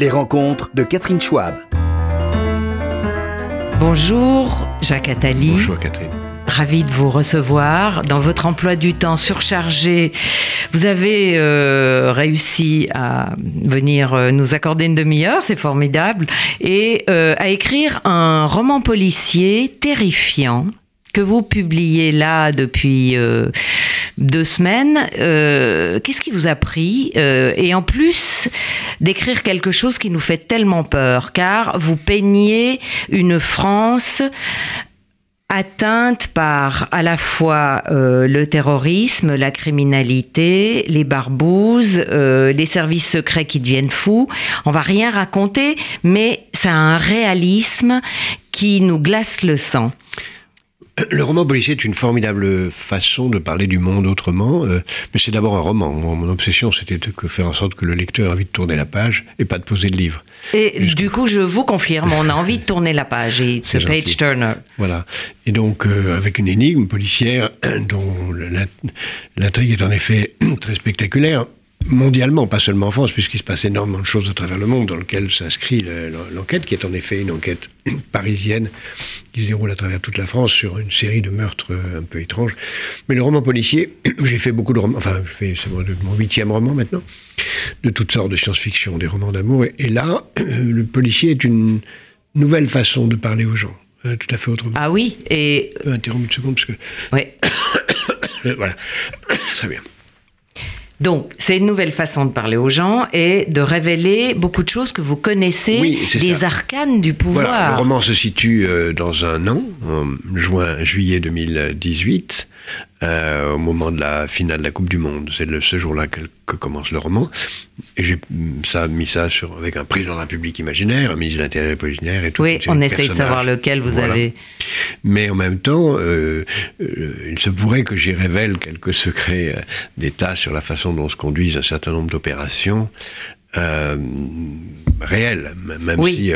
Les rencontres de Catherine Schwab. Bonjour Jacques Attali. Bonjour Catherine. Ravi de vous recevoir. Dans votre emploi du temps surchargé, vous avez euh, réussi à venir euh, nous accorder une demi-heure, c'est formidable, et euh, à écrire un roman policier terrifiant que vous publiez là depuis deux semaines. Qu'est-ce qui vous a pris Et en plus d'écrire quelque chose qui nous fait tellement peur, car vous peignez une France atteinte par à la fois euh, le terrorisme, la criminalité, les barbouzes, euh, les services secrets qui deviennent fous. On va rien raconter, mais c'est un réalisme qui nous glace le sang. Le roman policier est une formidable façon de parler du monde autrement, euh, mais c'est d'abord un roman. Mon obsession, c'était de faire en sorte que le lecteur ait envie de tourner la page et pas de poser le livre. Et du coup, je vous confirme, on a envie de tourner la page. Et c'est page turner. Voilà. Et donc, euh, avec une énigme policière dont l'intrigue est en effet très spectaculaire, mondialement, pas seulement en France, puisqu'il se passe énormément de choses à travers le monde dans lequel s'inscrit l'enquête, qui est en effet une enquête parisienne qui se déroule à travers toute la France sur une série de meurtres euh, un peu étranges. Mais le roman policier, j'ai fait beaucoup de romans, enfin, c'est mon huitième roman maintenant, de toutes sortes de science-fiction, des romans d'amour, et, là, le policier est une nouvelle façon de parler aux gens. Euh, tout à fait autrement. Ah oui, et... Je peux interrompre une seconde parce que... Oui. voilà. Très bien. Donc, c'est une nouvelle façon de parler aux gens et de révéler beaucoup de choses que vous connaissez, des arcanes du pouvoir. Voilà, le roman se situe euh, dans un an, en juin, juillet 2018. Euh, au moment de la finale de la Coupe du Monde. C'est ce jour-là que, commence le roman. Et j'ai ça, mis ça sur, avec un président de la République imaginaire, un ministre de l'Intérieur imaginaire et tout. Oui, on essaye de savoir lequel vous avez. Mais en même temps, euh, euh, il se pourrait que j'y révèle quelques secrets d'État sur la façon dont se conduisent un certain nombre d'opérations. Réelles, même si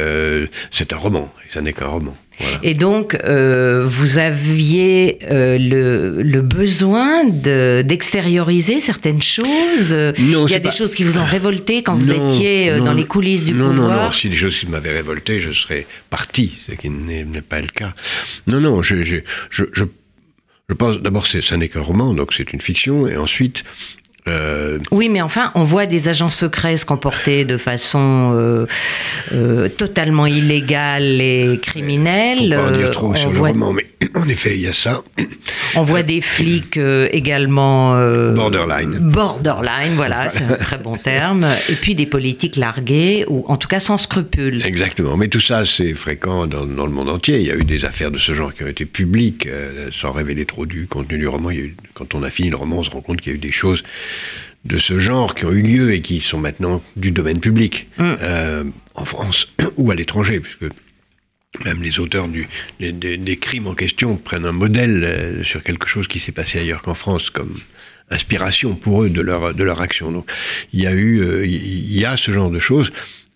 c'est un roman, et ça n'est qu'un roman. Et donc, euh, vous aviez euh, le, besoin d'extérioriser certaines choses? Non, Il y a des choses qui vous ont révolté quand vous étiez euh, dans les coulisses du pouvoir Non, non, si des choses qui m'avaient révolté, je serais parti, ce qui n'est pas le cas. Non, non, je, je, je, je pense, d'abord, ça n'est qu'un roman, donc c'est une fiction, et ensuite, euh, oui, mais enfin, on voit des agents secrets se comporter de façon euh, euh, totalement illégale et criminelle. Faut pas en dire trop sur le roman, mais en effet, il y a ça. On voit des flics également. borderline. Borderline, voilà, c'est un très bon terme. Et puis des politiques largués, ou en tout cas sans scrupules. Exactement. Mais tout ça, c'est fréquent dans, le monde entier. Il y a eu des affaires de ce genre qui ont été publiques, sans révéler trop du contenu du roman. quand on a fini le roman, on se rend compte qu'il y a eu des choses de ce genre qui ont eu lieu et qui sont maintenant du domaine public mm. euh, en France ou à l'étranger, puisque même les auteurs du, des, crimes en question prennent un modèle euh, sur quelque chose qui s'est passé ailleurs qu'en France comme inspiration pour eux de leur, de leur action. Donc il y a eu, euh, il y a ce genre de choses.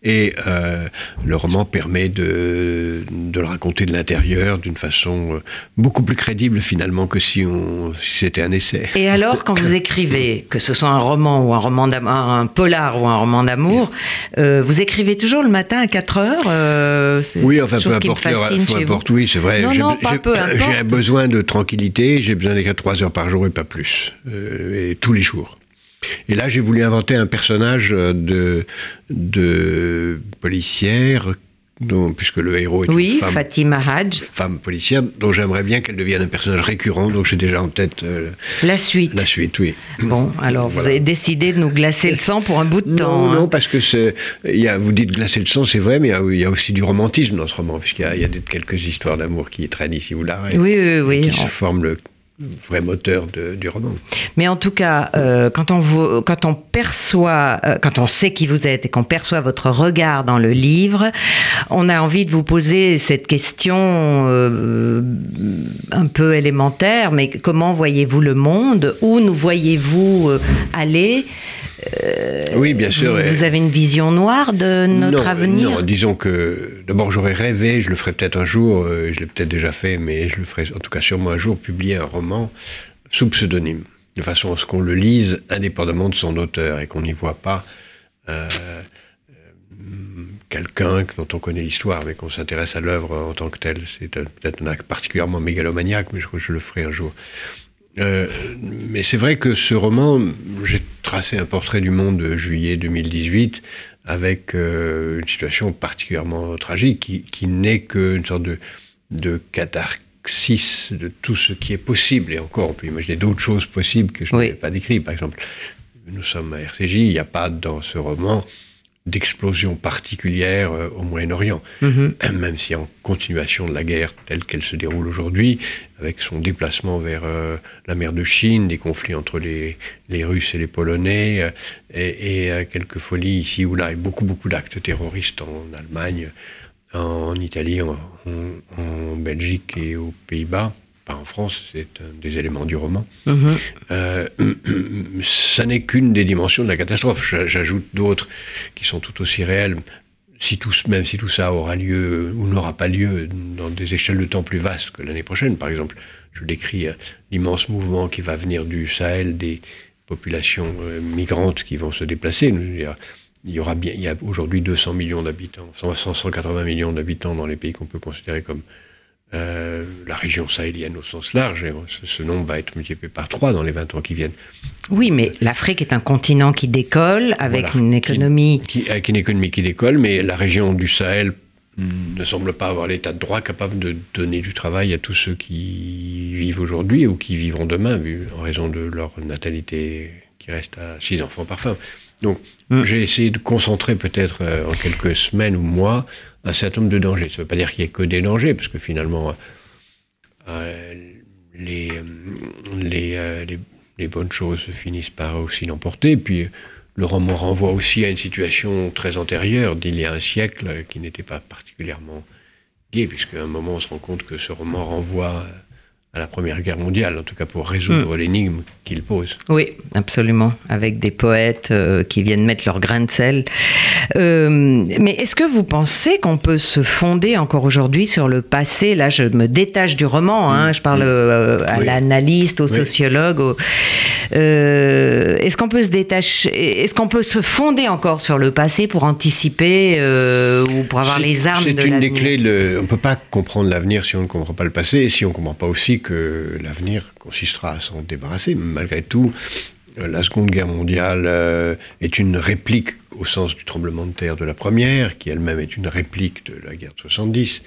Et euh, le roman permet de, de, le raconter de l'intérieur d'une façon euh, beaucoup plus crédible finalement que si, on, si c'était un essai. Et alors, quand vous écrivez, que ce soit un roman ou un roman d'amour, un polar ou un roman d'amour, euh, vous écrivez toujours le matin à 4 heures Oui, enfin, peu importe, peu importe, oui, c'est vrai. J'ai un besoin de tranquillité, j'ai besoin d'écrire 3 heures par jour et pas plus, et tous les jours. Et là, j'ai voulu inventer un personnage de, de policière puisque le héros est une femme, Fatima Hadj. femme policière, dont j'aimerais bien qu'elle devienne un personnage récurrent, donc j'ai déjà en tête euh, la suite. La suite, oui. Bon, alors vous avez décidé de nous glacer le sang pour un bout de temps. Non, hein. parce que y a, vous dites glacer le sang, c'est vrai, mais il y, a, aussi du romantisme dans ce roman, puisqu'il y a, il y a quelques histoires d'amour qui traînent ici ou là, oui, oui, oui, qui se forment le vrai moteur du roman. Mais en tout cas, euh, quand, on quand on perçoit, euh, quand on sait qui vous êtes et qu'on perçoit votre regard dans le livre, on a envie de vous poser cette question euh, un peu élémentaire, mais comment voyez-vous le monde? Où nous voyez-vous aller? Euh, oui, bien sûr. Vous, avez une vision noire de notre avenir Non, disons que d'abord j'aurais rêvé, je le ferai peut-être un jour, euh, je l'ai peut-être déjà fait, mais je le ferai en tout cas sûrement un jour, publier un roman sous pseudonyme, de façon à ce qu'on le lise indépendamment de son auteur et qu'on n'y voit pas euh, qu'un dont on connaît l'histoire, mais qu'on s'intéresse à l'œuvre en tant que telle. C'est peut-être un acte particulièrement mégalomaniaque, mais je crois que je le ferai un jour. Euh, mais c'est vrai que ce roman, j'ai tracé un portrait du monde de juillet 2018 avec euh, une situation particulièrement tragique qui, qui n'est qu'une sorte de, de catharsis de tout ce qui est possible. Et encore, on peut imaginer d'autres choses possibles que je n'ai pas décrites. Par exemple, nous sommes à RCJ, il n'y a pas dans ce roman d'explosion particulière euh, au Moyen-Orient, mhm. même si en continuation de la guerre telle qu'elle se déroule aujourd'hui, avec son déplacement vers euh, la mer de Chine, des conflits entre les, les Russes et les Polonais, euh, et, et quelques folies ici ou là, et beaucoup, beaucoup d'actes terroristes en Allemagne, en, Italie, en, en Belgique et aux Pays-Bas pas en France, c'est un des éléments du roman. Euh, ça n'est qu'une des dimensions de la catastrophe. J'ajoute d'autres qui sont tout aussi réelles. Si tout, même si tout ça aura lieu ou n'aura pas lieu dans des échelles de temps plus vastes que l'année prochaine, par exemple, je décris euh, l'immense mouvement qui va venir du Sahel, des populations euh, migrantes qui vont se déplacer. Il y aura bien, il y a aujourd'hui 200 millions d'habitants, 180 millions d'habitants dans les pays qu'on peut considérer comme euh, la région sahélienne au sens large. ce, nombre va être multiplié par trois dans les 20 ans qui viennent. Oui, mais l'Afrique est un continent qui décolle avec une économie. Qui, avec une économie qui décolle, mais la région du Sahel ne semble pas avoir l'état de droit capable de donner du travail à tous ceux qui vivent aujourd'hui ou qui vivront demain, vu, en raison de leur natalité qui reste à six enfants par femme. Donc, mm. j'ai essayé de concentrer peut-être euh, en quelques semaines ou mois un certain nombre de dangers. Ça ne veut pas dire qu'il n'y ait que des dangers, parce que finalement, euh, les, euh, les, bonnes choses finissent par aussi l'emporter. Puis le roman renvoie aussi à une situation très antérieure, d'il y a un siècle, qui n'était pas particulièrement gai, puisqu'à un moment on se rend compte que ce roman renvoie à la Première Guerre mondiale, en tout cas pour résoudre hmm. l'énigme qu'il pose. Oui, absolument, avec des poètes euh, qui viennent mettre leur grain de sel. Euh, mais est-ce que vous pensez qu'on peut se fonder encore aujourd'hui sur le passé? Là, je me détache du roman, hein, hmm. je parle euh, à l'analyste, au sociologue. est-ce qu'on peut se détacher Est-ce qu'on peut se fonder encore sur le passé pour anticiper ou pour avoir les armes de C'est une des clés. on ne peut pas comprendre l'avenir si on ne comprend pas le passé et si on ne comprend pas aussi que l'avenir consistera à s'en débarrasser. Malgré tout, la Seconde Guerre mondiale euh, est une réplique au sens du tremblement de terre de la première, qui elle-même est une réplique de la guerre de 70,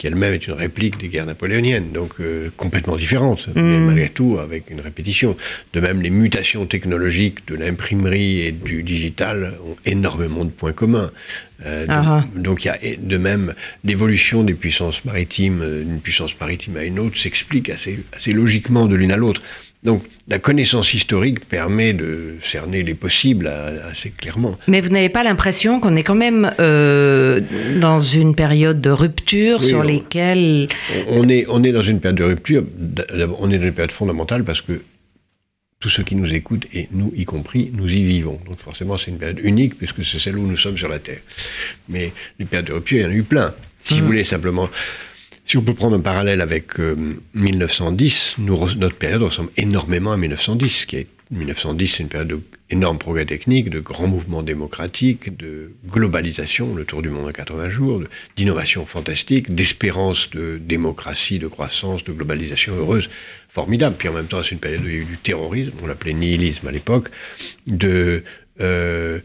qui elle-même est une réplique des guerres napoléoniennes, donc euh, complètement différente, mais mm. malgré tout avec une répétition. De même, les mutations technologiques de l'imprimerie et du digital ont énormément de points communs. Euh, ah ah. donc, il y a de même l'évolution des puissances maritimes d'une puissance maritime à une autre s'explique assez, assez logiquement de l'une à l'autre. Donc la connaissance historique permet de cerner les possibles assez clairement. Mais vous n'avez pas l'impression qu'on est quand même euh, dans une période de rupture sur lesquelles... On est, on est dans une période de rupture, on est dans une période fondamentale parce que tous ceux qui nous écoutent, et nous y compris, nous y vivons. Donc forcément c'est une période unique puisque c'est celle où nous sommes sur la Terre. Mais les périodes de rupture, il y en a eu plein. Si vous mmh. voulez simplement si on peut prendre un parallèle avec 1910, euh, notre période ressemble énormément à 1910. Qui est, 1910, c'est une période d'énormes progrès techniques, de grands mouvements démocratiques, de globalisation, le tour du monde en 80 jours, d'innovation fantastique, d'espérance de démocratie, de croissance, de globalisation heureuse, formidable. Puis en même temps, c'est une période où il y a eu du terrorisme, on l'appelait nihilisme à l'époque, de... Euh,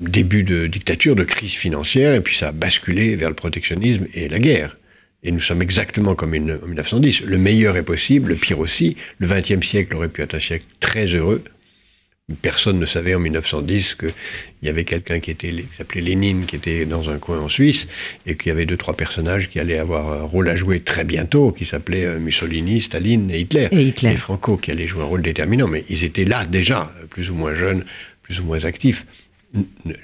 début de dictature, de crise financière, et puis ça a basculé vers le protectionnisme et la guerre. Et nous sommes exactement comme en 1910. Le meilleur est possible, le pire aussi. Le XXe siècle aurait pu être un siècle très heureux. Personne ne savait en 1910 qu'il y avait quelqu'un qui était, s'appelait Lénine, qui était dans un coin en Suisse, et qu'il y avait deux, trois personnages qui allaient avoir un rôle à jouer très bientôt, qui s'appelaient euh, Mussolini, Staline et Hitler. Et Hitler. Et Franco, qui allaient jouer un rôle déterminant. Mais ils étaient là déjà, plus ou moins jeunes, plus ou moins actifs.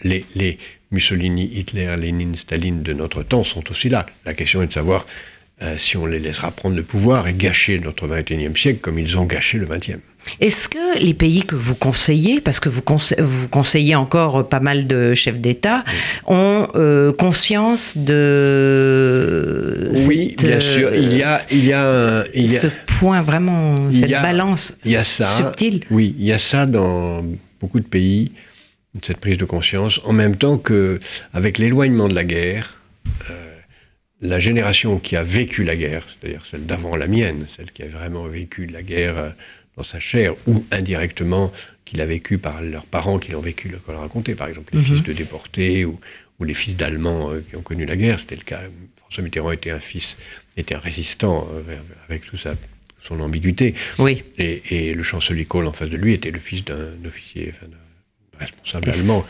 Les, les, Mussolini, Hitler, Lénine, Staline de notre temps sont aussi là. La question est de savoir euh, si on les laissera prendre le pouvoir et gâcher notre 21e siècle comme ils ont gâché le 20e. Est-ce que les pays que vous conseillez, parce que vous, conseillez encore pas mal de chefs d'État, ont euh, conscience de... Oui, bien sûr. Il y a, il y a, il ce point vraiment, cette balance il y a ça, subtile? Oui, il y a ça dans beaucoup de pays cette prise de conscience, en même temps que, avec l'éloignement de la guerre, la génération qui a vécu la guerre, c'est-à-dire celle d'avant la mienne, celle qui a vraiment vécu la guerre dans sa chair, ou indirectement qu'il a vécu par leurs parents qui l'ont vécu, qu'on l'a raconté, par exemple les mhm. fils de déportés ou, les fils d'Allemands qui ont connu la guerre, c'était le cas. François Mitterrand était un fils, était un résistant avec tout ça son ambiguïté. Oui. Et, le chancelier Kohl en face de lui était le fils d'un officier, enfin, responsable allemand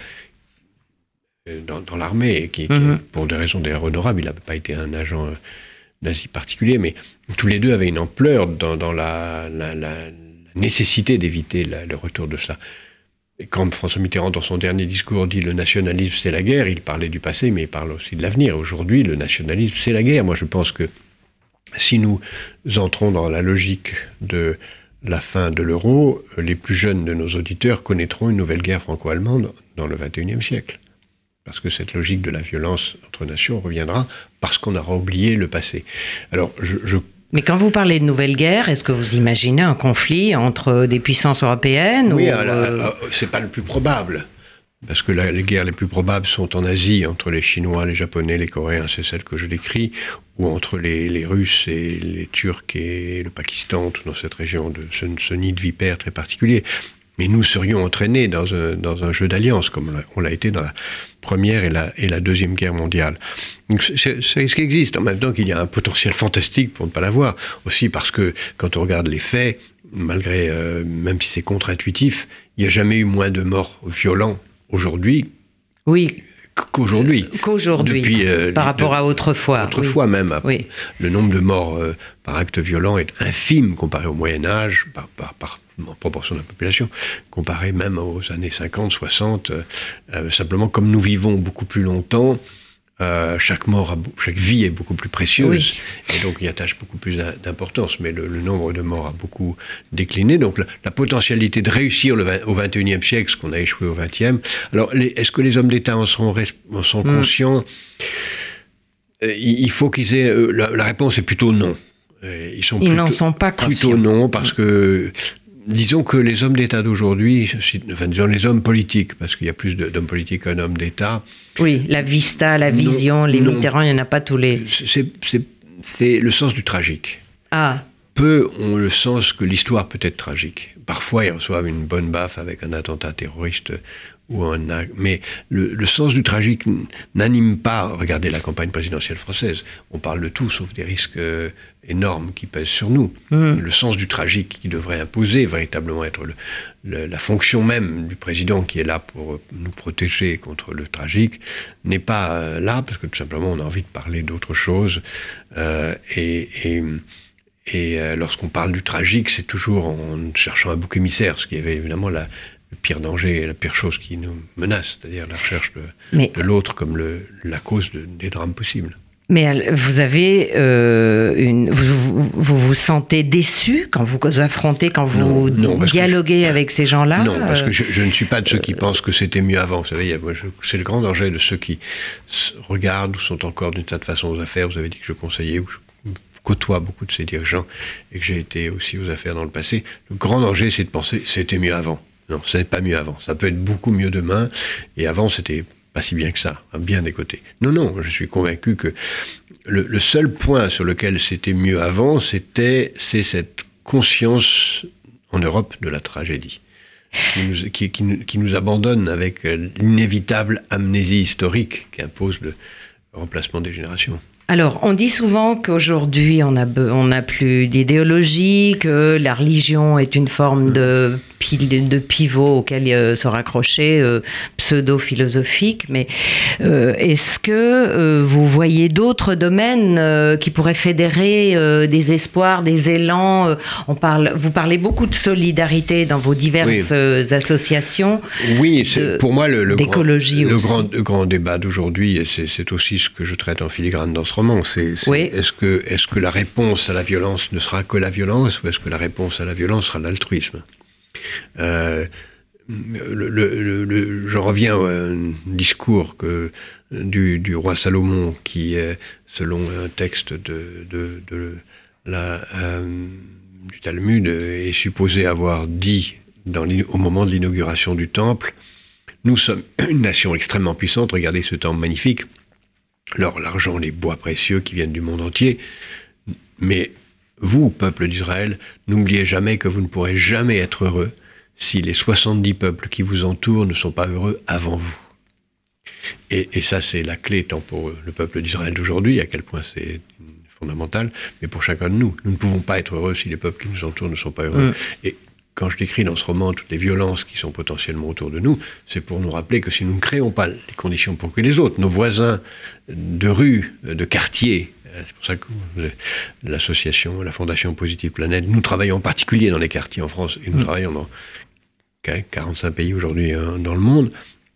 euh, dans, l'armée, qui, mhm. pour des raisons d'ailleurs honorables, il n'avait pas été un agent euh, nazi particulier, mais tous les deux avaient une ampleur dans, la, nécessité d'éviter le retour de cela. Et quand François Mitterrand, dans son dernier discours, dit le nationalisme c'est la guerre, il parlait du passé, mais il parle aussi de l'avenir. Aujourd'hui, le nationalisme c'est la guerre. Moi, je pense que si nous entrons dans la logique de la fin de l'euro, les plus jeunes de nos auditeurs connaîtront une nouvelle guerre franco-allemande dans le XXIe siècle. Parce que cette logique de la violence entre nations reviendra parce qu'on aura oublié le passé. Alors, je, mais quand vous parlez de nouvelle guerre, est-ce que vous imaginez un conflit entre des puissances européennes Oui, euh, c'est pas le plus probable parce que les guerres les plus probables sont en Asie, entre les Chinois, les Japonais, les Coréens, c'est celle que je décris, ou entre les, Russes et les Turcs et le Pakistan, tout dans cette région, de ce, nid de vipère très particulier. Mais nous serions entraînés dans un, jeu d'alliance, comme on l'a été dans la Première et la, Deuxième Guerre mondiale. C'est ce qui existe. En même temps qu'il y a un potentiel fantastique pour ne pas l'avoir. Aussi parce que quand on regarde les faits, malgré, euh, même si c'est contre-intuitif, il n'y a jamais eu moins de morts violents aujourd'hui oui. qu'aujourd'hui. Qu'aujourd'hui, euh, par rapport à autrefois. Autrefois même. Le nombre de morts euh, par acte violent est infime comparé au Moyen Âge, par, par, en proportion de la population, comparé même aux années 50, 60. Euh, simplement, comme nous vivons beaucoup plus longtemps, euh, chaque mort, chaque vie est beaucoup plus précieuse et donc il attache beaucoup plus d'importance. Mais le, nombre de morts a beaucoup décliné. Donc la, potentialité de réussir le au 21e siècle, ce qu'on a échoué au 20e. Alors est-ce que les hommes d'État en sont, sont hmm. conscients? Euh, il, faut qu'ils aient. Euh, la, réponse est plutôt non. Ils, sont n'en sont pas conscients. Plutôt non, parce que Disons que les hommes d'État d'aujourd'hui, enfin disons les hommes politiques, parce qu'il y a plus d'hommes politiques qu'un homme d'État. Oui, la vista, la vision, les Mitterrand, il n'y en a pas tous les. C'est le sens du tragique. Ah. Peu ont le sens que l'histoire peut être tragique. Parfois, ils reçoivent une bonne baffe avec un attentat terroriste mais le, sens du tragique n'anime pas. Regardez la campagne présidentielle française. On parle de tout sauf des risques euh, énormes qui pèsent sur nous. Mmh. Le sens du tragique qui devrait imposer véritablement être la fonction même du président qui est là pour nous protéger contre le tragique n'est pas euh, là parce que tout simplement on a envie de parler d'autre chose euh, et, et et lorsqu'on parle du tragique, c'est toujours en cherchant un bouc émissaire, ce qui avait évidemment la, le pire danger et la pire chose qui nous menace, c'est-à-dire la recherche de, l'autre comme la cause des drames possibles. Mais vous avez euh, une, vous, vous, sentez déçu quand vous affrontez, quand vous dialoguez avec ces gens-là Non, parce que je, ne suis pas de ceux qui pensent que c'était mieux avant. Vous savez, c'est le grand danger de ceux qui regardent ou sont encore d'une certaine façon aux affaires. Vous avez dit que je conseillais ou je côtoie beaucoup de ces dirigeants et que j'ai été aussi aux affaires dans le passé. Le grand danger, c'est de penser c'était mieux avant. Non, ce n'est pas mieux avant. Ça peut être beaucoup mieux demain. Et avant, c'était pas si bien que ça, hein, bien des côtés. Non, non, je suis convaincu que le, seul point sur lequel c'était mieux avant, c'était c'est cette conscience en Europe de la tragédie. Qui nous, abandonne avec l'inévitable amnésie historique qu'impose le remplacement des générations. Alors, on dit souvent qu'aujourd'hui, on n'a plus d'idéologie, que la religion est une forme de de pivot auquel euh, se raccrocher, euh, pseudo-philosophique. Mais euh, est-ce que vous voyez d'autres domaines qui pourraient fédérer des espoirs, des élans on parle, Vous parlez beaucoup de solidarité dans vos diverses associations. Oui, c'est pour moi le, le, grand, le grand, grand, débat d'aujourd'hui, c'est aussi ce que je traite en filigrane dans ce roman. C'est est-ce que, est que la réponse à la violence ne sera que la violence ou est-ce que la réponse à la violence sera l'altruisme? Euh, le, je reviens à un discours que, du, roi Salomon qui, selon un texte de, euh, du Talmud, est supposé avoir dit au moment de l'inauguration du temple nous sommes une nation extrêmement puissante. Regardez ce temps magnifique. L'or, l'argent, les bois précieux qui viennent du monde entier. Mais vous, peuple d'Israël, n'oubliez jamais que vous ne pourrez jamais être heureux si les 70 peuples qui vous entourent ne sont pas heureux avant vous. Et, et ça, c'est la clé tant pour le peuple d'Israël d'aujourd'hui, à quel point c'est fondamental, mais pour chacun de nous. Nous ne pouvons pas être heureux si les peuples qui nous entourent ne sont pas heureux. Mm. Et quand je décris dans ce roman toutes les violences qui sont potentiellement autour de nous, c'est pour nous rappeler que si nous ne créons pas les conditions pour que les autres, nos voisins de rue, de quartier, c'est pour ça que l'association, la Fondation Positive Planète, nous travaillons en particulier dans les quartiers en France et nous mm. travaillons dans 45 pays aujourd'hui hein, dans le monde.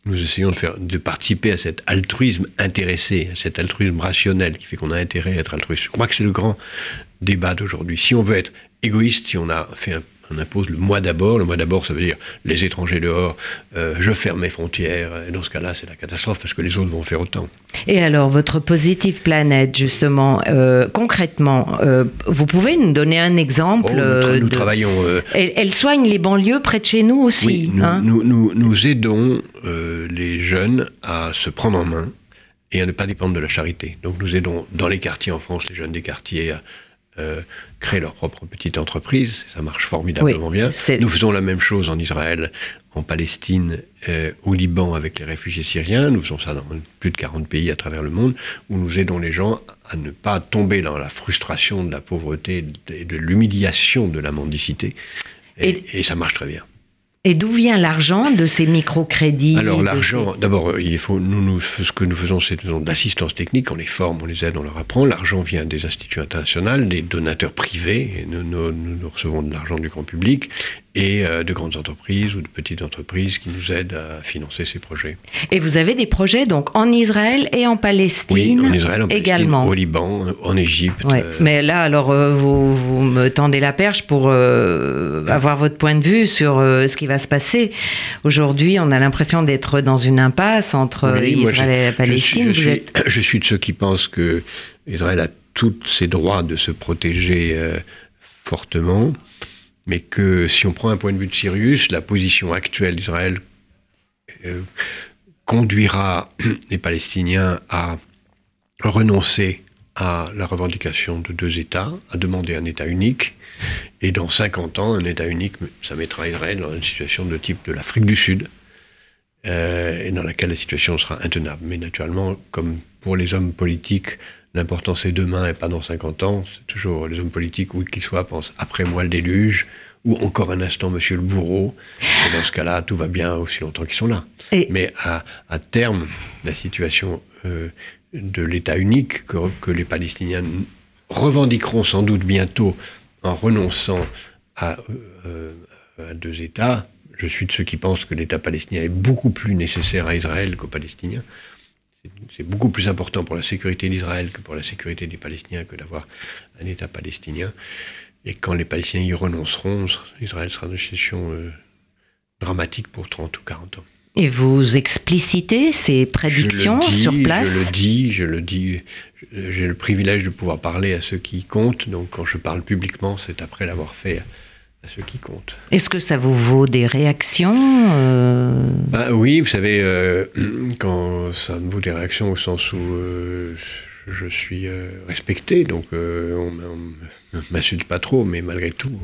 Nous essayons de, faire, de participer à cet altruisme intéressé, à cet altruisme rationnel qui fait qu'on a intérêt à être altruiste. Je crois que c'est le grand débat d'aujourd'hui. Si on veut être égoïste, si on a fait un on impose le moi d'abord. Le moi d'abord, ça veut dire les étrangers dehors, euh, je ferme mes frontières. Et dans ce cas-là, c'est la catastrophe parce que les autres vont faire autant. Et alors, votre positive planète, justement, euh, concrètement, euh, vous pouvez nous donner un exemple oh, nous, travaillons. Elle, soigne les banlieues près de chez nous aussi. Oui, nous, hein nous, nous, aidons les jeunes à se prendre en main et à ne pas dépendre de la charité. Donc, nous aidons dans les quartiers en France, les jeunes des quartiers à euh, créer leur propre petite entreprise. Ça marche formidablement bien. Nous faisons la même chose en Israël, en Palestine, euh, au Liban avec les réfugiés syriens. Nous faisons ça dans plus de 40 pays à travers le monde, où nous aidons les gens à ne pas tomber dans la frustration de la pauvreté et de l'humiliation de la mendicité. et ça marche très bien. Et d'où vient l'argent de ces microcrédits Alors l'argent, d'abord, il faut nous, nous, ce que nous faisons, c'est de l'assistance technique, on les forme, on les aide, on leur apprend. L'argent vient des instituts internationaux, des donateurs privés, et nous, nous, recevons de l'argent du grand public, et euh, de grandes entreprises ou de petites entreprises qui nous aident à financer ces projets. Et vous avez des projets donc en Israël et en Palestine Oui, en Israël, en Palestine, également. au Liban, en Égypte. Euh. Mais là, alors, euh, vous, vous, me tendez la perche pour avoir votre point de vue sur ce qui va se passer. Aujourd'hui, on a l'impression d'être dans une impasse entre Israël et la Palestine. Je suis, je, suis, de ceux qui pensent que Israël a tous ses droits de se protéger fortement mais que si on prend un point de vue de Sirius, la position actuelle d'Israël euh, conduira les Palestiniens à renoncer à la revendication de deux États, à demander un État unique, et dans 50 ans, un État unique, ça mettra Israël dans une situation de type de l'Afrique du Sud, euh, et dans laquelle la situation sera intenable. Mais naturellement, comme pour les hommes politiques, L'important, c'est demain et pas dans 50 ans. C'est toujours les hommes politiques, où qu'ils soient, pensent après moi le déluge, ou encore un instant, monsieur le bourreau. Et dans ce cas-là, tout va bien aussi longtemps qu'ils sont là. Mais à, terme, la situation euh, de l'État unique que, les Palestiniens revendiqueront sans doute bientôt en renonçant à, euh, à deux États, je suis de ceux qui pensent que l'État palestinien est beaucoup plus nécessaire à Israël qu'aux Palestiniens c'est beaucoup plus important pour la sécurité d'Israël que pour la sécurité des Palestiniens que d'avoir un État palestinien. Et quand les Palestiniens y renonceront, Israël sera dans une situation euh, dramatique pour 30 ou 40 ans. Et vous explicitez ces prédictions sur place Je le dis, je le dis. J'ai le privilège de pouvoir parler à ceux qui comptent. Donc quand je parle publiquement, c'est après l'avoir fait à ceux qui comptent. Est-ce que ça vous vaut des réactions euh bah, Oui, vous savez, euh, quand ça me vaut des réactions au sens où euh, je suis respecté, donc on ne m'insulte pas trop, mais malgré tout,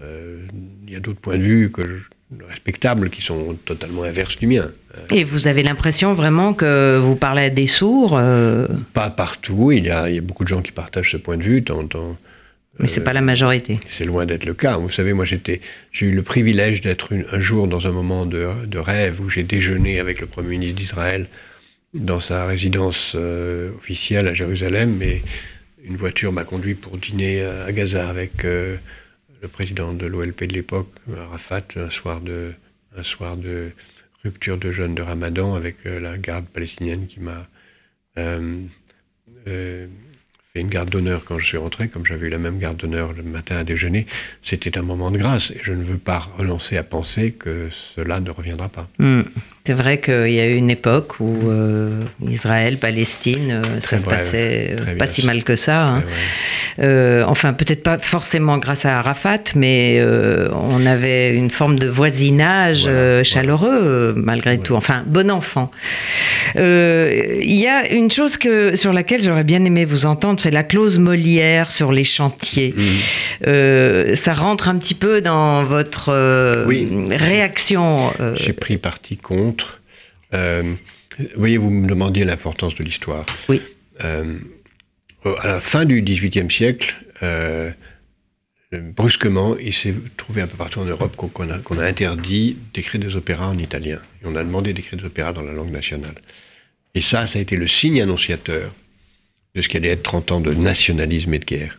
il y a d'autres points de vue que respectables qui sont totalement inverses du mien. Et vous avez l'impression vraiment que vous parlez à des sourds Pas partout, il y, a, il y, a, beaucoup de gens qui partagent ce point de vue, tant mais c'est pas la majorité. C'est loin d'être le cas. Vous savez, moi, j'étais, j'ai eu le privilège d'être un jour dans un moment de, rêve où j'ai déjeuné avec le Premier ministre d'Israël dans sa résidence euh, officielle à Jérusalem, et une voiture m'a conduit pour dîner à Gaza avec euh, le président de l'OLP de l'époque, Arafat, un soir de, rupture de jeûne de Ramadan avec euh, la garde palestinienne qui m'a une garde d'honneur quand je suis rentré, comme j'avais eu la même garde d'honneur le matin à déjeuner. C'était un moment de grâce et je ne veux pas renoncer à penser que cela ne reviendra pas. Hmm. C'est vrai qu'il y a eu une époque où euh, Israël, Palestine, euh, ça se passait euh, pas si mal que ça. Hein. enfin, peut-être pas forcément grâce à Arafat, mais on avait une forme de voisinage chaleureux malgré tout. Enfin, bon enfant. Il y a une chose que, sur laquelle j'aurais bien aimé vous entendre, c'est la clause Molière sur les chantiers. Mmh. ça rentre un petit peu dans votre réaction. J'ai pris parti contre euh, vous voyez, vous me demandiez l'importance de l'histoire. Oui. Euh, à la fin du XVIIIe siècle, euh, brusquement, il s'est trouvé un peu partout en Europe qu'on a, interdit d'écrire des opéras en italien. Et on a demandé d'écrire des opéras dans la langue nationale. Et ça, ça a été le signe annonciateur de ce qui allait être 30 ans de nationalisme et de guerre.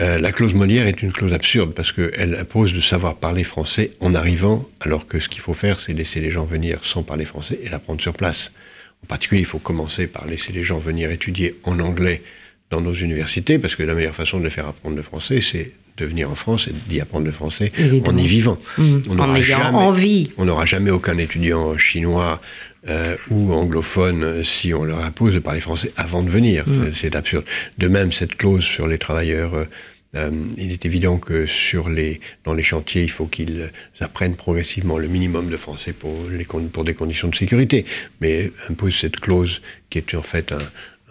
Euh, la clause Molière est une clause absurde parce qu'elle impose de savoir parler français en arrivant, alors que ce qu'il faut faire, c'est laisser les gens venir sans parler français et l'apprendre sur place. En particulier, il faut commencer par laisser les gens venir étudier en anglais dans nos universités, parce que la meilleure façon de les faire apprendre le français, c'est de venir en France et d'y apprendre le français en y vivant. Mmh. Envie. On n'aura jamais aucun étudiant chinois euh, ou anglophone si on leur impose de parler français avant de venir. Mmh. C'est absurde. De même, cette clause sur les travailleurs euh, euh, il est évident que sur les, dans les chantiers, il faut qu'ils apprennent progressivement le minimum de français pour, les, pour des conditions de sécurité. Mais impose cette clause qui est en fait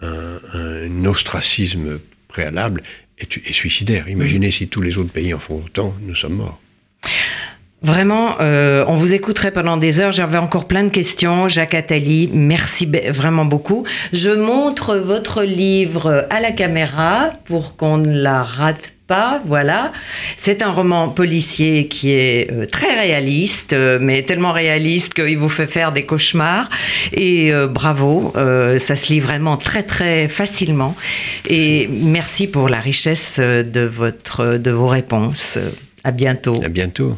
un, ostracisme préalable est, suicidaire. Imaginez si tous les autres pays en font autant, nous sommes morts. Vraiment, euh, on vous écouterait pendant des heures. J'avais encore plein de questions. Jacques Attali, merci vraiment beaucoup. Je montre votre livre à la caméra pour qu'on ne la rate pas. Voilà. C'est un roman policier qui est euh, très réaliste, euh, mais tellement réaliste qu'il vous fait faire des cauchemars. Et bravo, ça se lit vraiment très très facilement. Et merci pour la richesse de, votre, de vos réponses. À bientôt. À bientôt.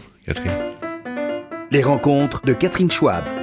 Les rencontres de Catherine Schwab.